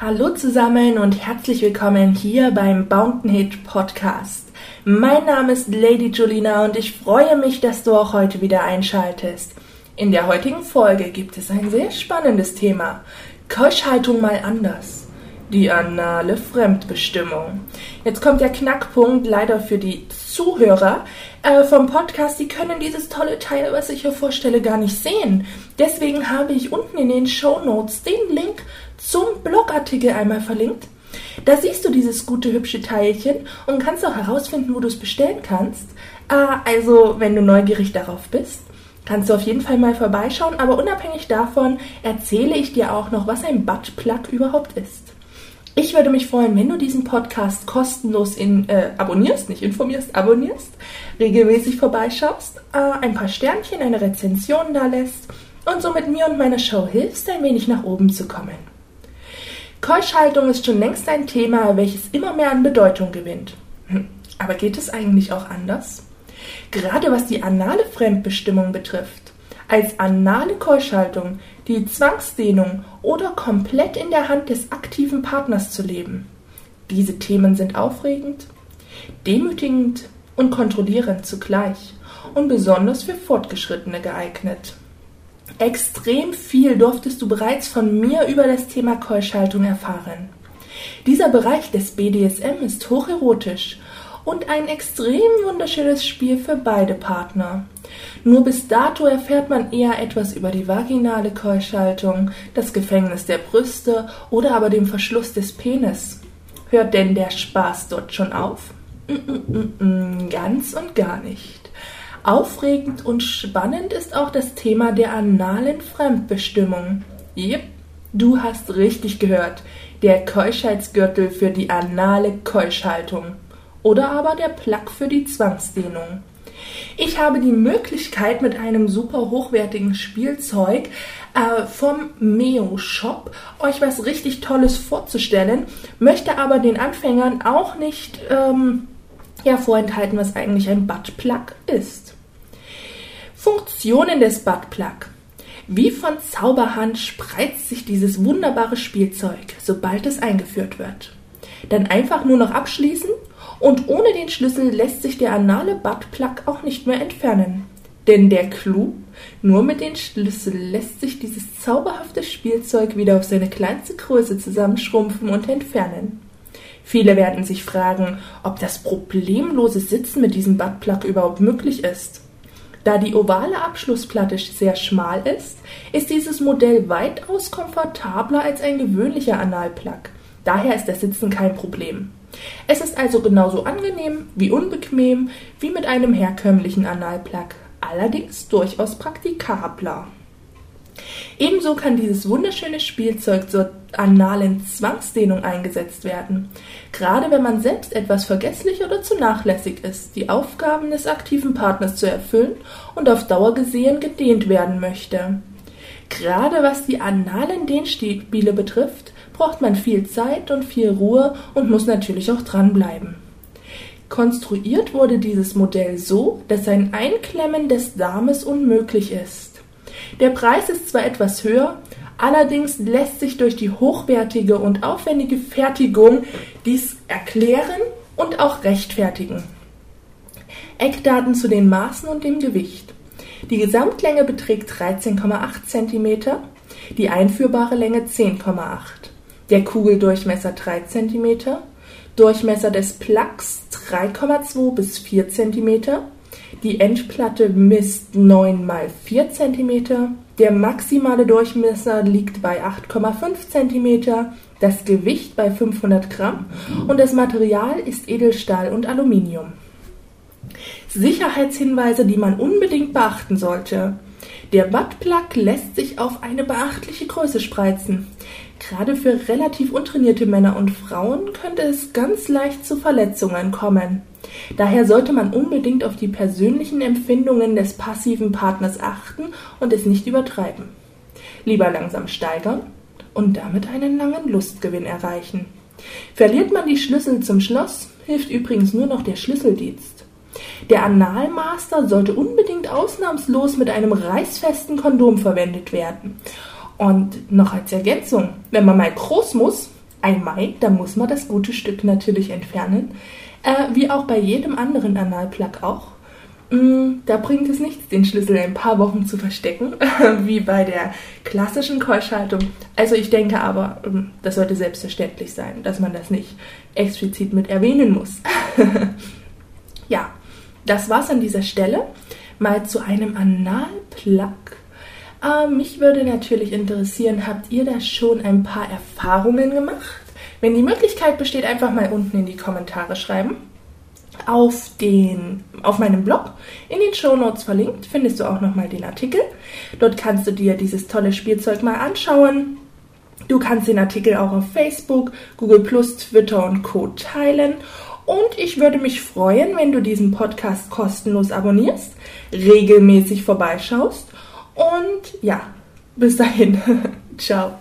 Hallo zusammen und herzlich willkommen hier beim Bountain Hit Podcast. Mein Name ist Lady Julina und ich freue mich, dass du auch heute wieder einschaltest. In der heutigen Folge gibt es ein sehr spannendes Thema. Keuschhaltung mal anders. Die anale Fremdbestimmung. Jetzt kommt der Knackpunkt leider für die Zuhörer äh, vom Podcast. Die können dieses tolle Teil, was ich hier vorstelle, gar nicht sehen. Deswegen habe ich unten in den Show Notes den Link zum Blogartikel einmal verlinkt. Da siehst du dieses gute, hübsche Teilchen und kannst auch herausfinden, wo du es bestellen kannst. Äh, also, wenn du neugierig darauf bist, kannst du auf jeden Fall mal vorbeischauen. Aber unabhängig davon erzähle ich dir auch noch, was ein Buttplug überhaupt ist. Ich würde mich freuen, wenn du diesen Podcast kostenlos in, äh, abonnierst, nicht informierst, abonnierst, regelmäßig vorbeischaust, äh, ein paar Sternchen, eine Rezension da lässt und somit mir und meiner Show hilfst, ein wenig nach oben zu kommen. Keuschhaltung ist schon längst ein Thema, welches immer mehr an Bedeutung gewinnt. Hm, aber geht es eigentlich auch anders? Gerade was die anale Fremdbestimmung betrifft. Als anale Keuschhaltung die Zwangsdehnung oder komplett in der Hand des aktiven Partners zu leben. Diese Themen sind aufregend, demütigend und kontrollierend zugleich und besonders für Fortgeschrittene geeignet. Extrem viel durftest du bereits von mir über das Thema Keuschhaltung erfahren. Dieser Bereich des BDSM ist hocherotisch und ein extrem wunderschönes Spiel für beide Partner. Nur bis dato erfährt man eher etwas über die vaginale Keuschhaltung, das Gefängnis der Brüste oder aber dem Verschluss des Penis. Hört denn der Spaß dort schon auf? Mm -mm -mm, ganz und gar nicht. Aufregend und spannend ist auch das Thema der analen Fremdbestimmung. Jep, du hast richtig gehört. Der Keuschheitsgürtel für die anale Keuschhaltung. Oder aber der Plug für die Zwangsdehnung. Ich habe die Möglichkeit, mit einem super hochwertigen Spielzeug äh, vom Meo Shop euch was richtig Tolles vorzustellen, möchte aber den Anfängern auch nicht ähm, ja, vorenthalten, was eigentlich ein Buttplug ist. Funktionen des Buttplug. Wie von Zauberhand spreizt sich dieses wunderbare Spielzeug, sobald es eingeführt wird. Dann einfach nur noch abschließen und ohne den Schlüssel lässt sich der anale Buttplug auch nicht mehr entfernen. Denn der Clou, nur mit dem Schlüssel lässt sich dieses zauberhafte Spielzeug wieder auf seine kleinste Größe zusammenschrumpfen und entfernen. Viele werden sich fragen, ob das problemlose Sitzen mit diesem Buttplug überhaupt möglich ist. Da die ovale Abschlussplatte sehr schmal ist, ist dieses Modell weitaus komfortabler als ein gewöhnlicher Analplug. Daher ist das Sitzen kein Problem. Es ist also genauso angenehm wie unbequem wie mit einem herkömmlichen Analplug, allerdings durchaus praktikabler. Ebenso kann dieses wunderschöne Spielzeug zur analen Zwangsdehnung eingesetzt werden, gerade wenn man selbst etwas vergesslich oder zu nachlässig ist, die Aufgaben des aktiven Partners zu erfüllen und auf Dauer gesehen gedehnt werden möchte. Gerade was die analen Dehnspiele betrifft, braucht man viel Zeit und viel Ruhe und muss natürlich auch dranbleiben. Konstruiert wurde dieses Modell so, dass ein Einklemmen des Darmes unmöglich ist. Der Preis ist zwar etwas höher, allerdings lässt sich durch die hochwertige und aufwendige Fertigung dies erklären und auch rechtfertigen. Eckdaten zu den Maßen und dem Gewicht. Die Gesamtlänge beträgt 13,8 cm, die einführbare Länge 10,8 der Kugeldurchmesser 3 cm, Durchmesser des Plugs 3,2 bis 4 cm, die Endplatte misst 9 mal 4 cm, der maximale Durchmesser liegt bei 8,5 cm, das Gewicht bei 500 Gramm. Und das Material ist Edelstahl und Aluminium. Sicherheitshinweise, die man unbedingt beachten sollte. Der Buttplug lässt sich auf eine beachtliche Größe spreizen. Gerade für relativ untrainierte Männer und Frauen könnte es ganz leicht zu Verletzungen kommen. Daher sollte man unbedingt auf die persönlichen Empfindungen des passiven Partners achten und es nicht übertreiben. Lieber langsam steigern und damit einen langen Lustgewinn erreichen. Verliert man die Schlüssel zum Schloss, hilft übrigens nur noch der Schlüsseldienst. Der Analmaster sollte unbedingt ausnahmslos mit einem reißfesten Kondom verwendet werden. Und noch als Ergänzung, wenn man mal groß muss, einmal, dann muss man das gute Stück natürlich entfernen, äh, wie auch bei jedem anderen Analplug auch. Mm, da bringt es nichts, den Schlüssel ein paar Wochen zu verstecken, wie bei der klassischen Keuschhaltung. Also ich denke aber, ähm, das sollte selbstverständlich sein, dass man das nicht explizit mit erwähnen muss. ja, das war's an dieser Stelle. Mal zu einem Analplug. Äh, mich würde natürlich interessieren, habt ihr da schon ein paar Erfahrungen gemacht? Wenn die Möglichkeit besteht, einfach mal unten in die Kommentare schreiben auf, den, auf meinem Blog. In den Show Notes verlinkt findest du auch nochmal den Artikel. Dort kannst du dir dieses tolle Spielzeug mal anschauen. Du kannst den Artikel auch auf Facebook, Google Twitter und Co. teilen. Und ich würde mich freuen, wenn du diesen Podcast kostenlos abonnierst, regelmäßig vorbeischaust. Und ja, bis dahin. Ciao.